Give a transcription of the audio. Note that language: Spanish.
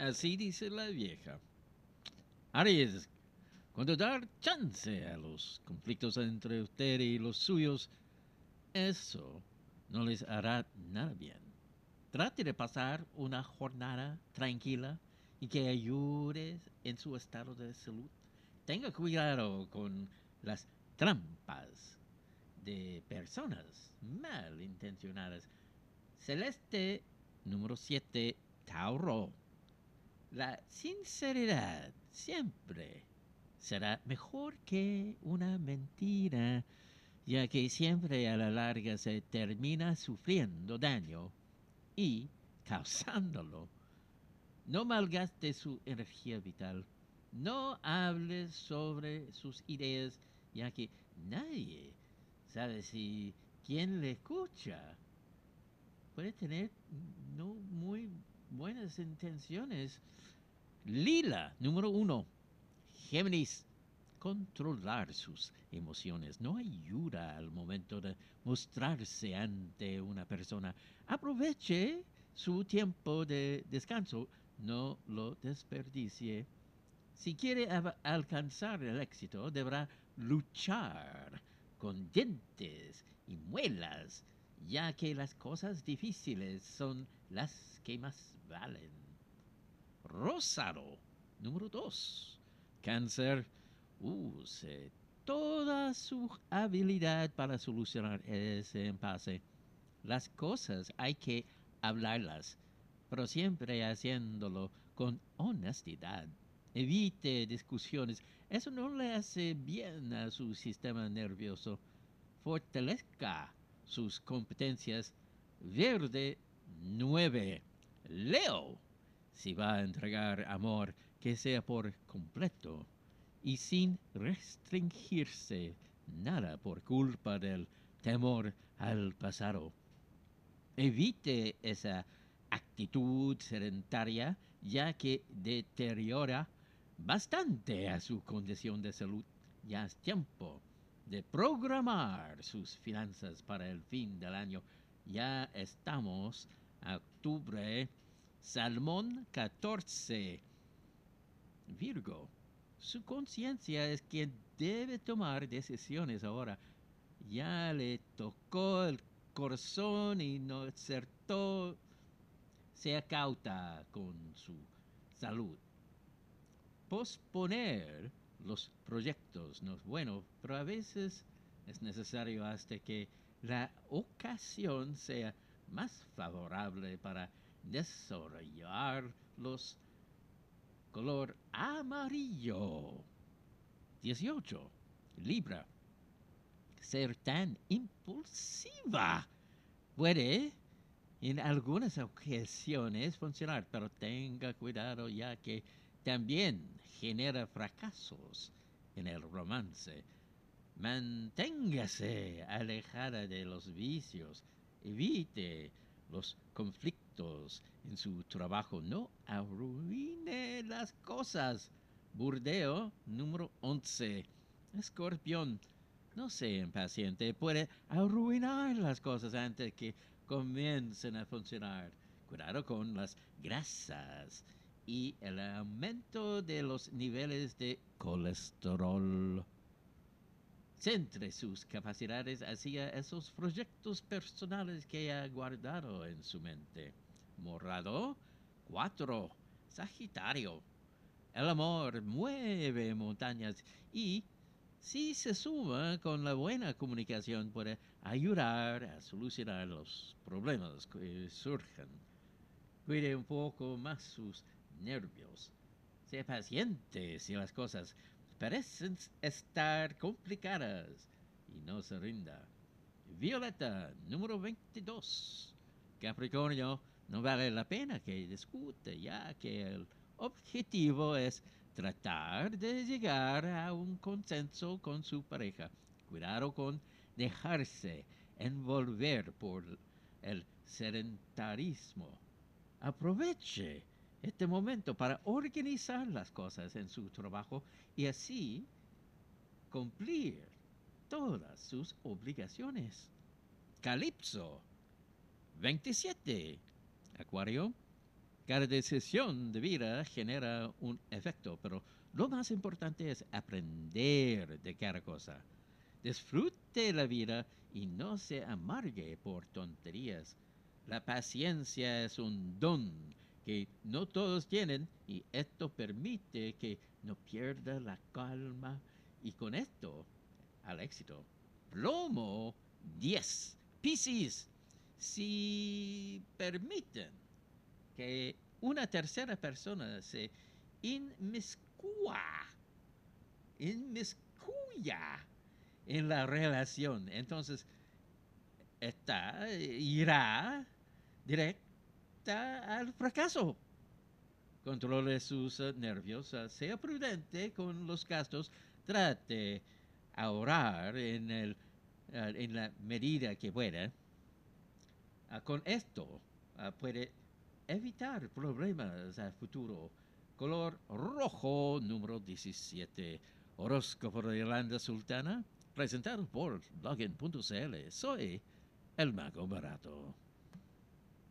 Así dice la vieja. Aries, cuando dar chance a los conflictos entre usted y los suyos, eso no les hará nada bien. Trate de pasar una jornada tranquila y que ayude en su estado de salud. Tenga cuidado con las trampas de personas malintencionadas. Celeste número 7, Tauro. La sinceridad siempre será mejor que una mentira, ya que siempre a la larga se termina sufriendo daño y causándolo. No malgaste su energía vital. No hable sobre sus ideas, ya que nadie sabe si quien le escucha puede tener no muy buenas intenciones. Lila, número uno. Géminis, controlar sus emociones no ayuda al momento de mostrarse ante una persona. Aproveche su tiempo de descanso, no lo desperdicie. Si quiere alcanzar el éxito, deberá luchar con dientes y muelas, ya que las cosas difíciles son las que más valen. Rosado, número dos. Cáncer, use toda su habilidad para solucionar ese impasse. Las cosas hay que hablarlas, pero siempre haciéndolo con honestidad. Evite discusiones. Eso no le hace bien a su sistema nervioso. Fortalezca sus competencias. Verde 9. Leo. Si va a entregar amor, que sea por completo y sin restringirse nada por culpa del temor al pasado. Evite esa actitud sedentaria ya que deteriora bastante a su condición de salud. Ya es tiempo de programar sus finanzas para el fin del año. Ya estamos octubre. Salmón 14. Virgo. Su conciencia es quien debe tomar decisiones ahora. Ya le tocó el corazón y no acertó. Sea cauta con su salud. Posponer los proyectos no es bueno, pero a veces es necesario hasta que la ocasión sea más favorable para desarrollarlos color amarillo. 18. Libra. Ser tan impulsiva puede en algunas ocasiones funcionar, pero tenga cuidado ya que también genera fracasos en el romance. Manténgase alejada de los vicios, evite los conflictos en su trabajo, no arruine las cosas. Burdeo número 11. Escorpión, no sea impaciente, puede arruinar las cosas antes que comiencen a funcionar. Cuidado con las grasas y el aumento de los niveles de colesterol. Centre sus capacidades hacia esos proyectos personales que ha guardado en su mente. Morado 4. Sagitario. El amor mueve montañas y si se suma con la buena comunicación puede ayudar a solucionar los problemas que surjan. Cuide un poco más sus nervios. Sea paciente si las cosas parecen estar complicadas y no se rinda. Violeta, número 22. Capricornio, no vale la pena que discute, ya que el objetivo es tratar de llegar a un consenso con su pareja. Cuidado con dejarse envolver por el sedentarismo. Aproveche este momento para organizar las cosas en su trabajo y así cumplir todas sus obligaciones. Calipso 27. Acuario, Cada decisión de vida genera un efecto, pero lo más importante es aprender de cada cosa. Disfrute la vida y no se amargue por tonterías. La paciencia es un don que no todos tienen y esto permite que no pierda la calma y con esto al éxito. Plomo 10. Piscis, si permiten que una tercera persona se inmiscua, inmiscuya en la relación, entonces está, irá al fracaso. Controle sus nervios, sea prudente con los gastos, trate ahorrar en, el, eh, en la medida que pueda. Ah, con esto ah, puede evitar problemas a futuro. Color rojo número 17. Horóscopo de Irlanda Sultana, presentado por login.cl. Soy el mago barato.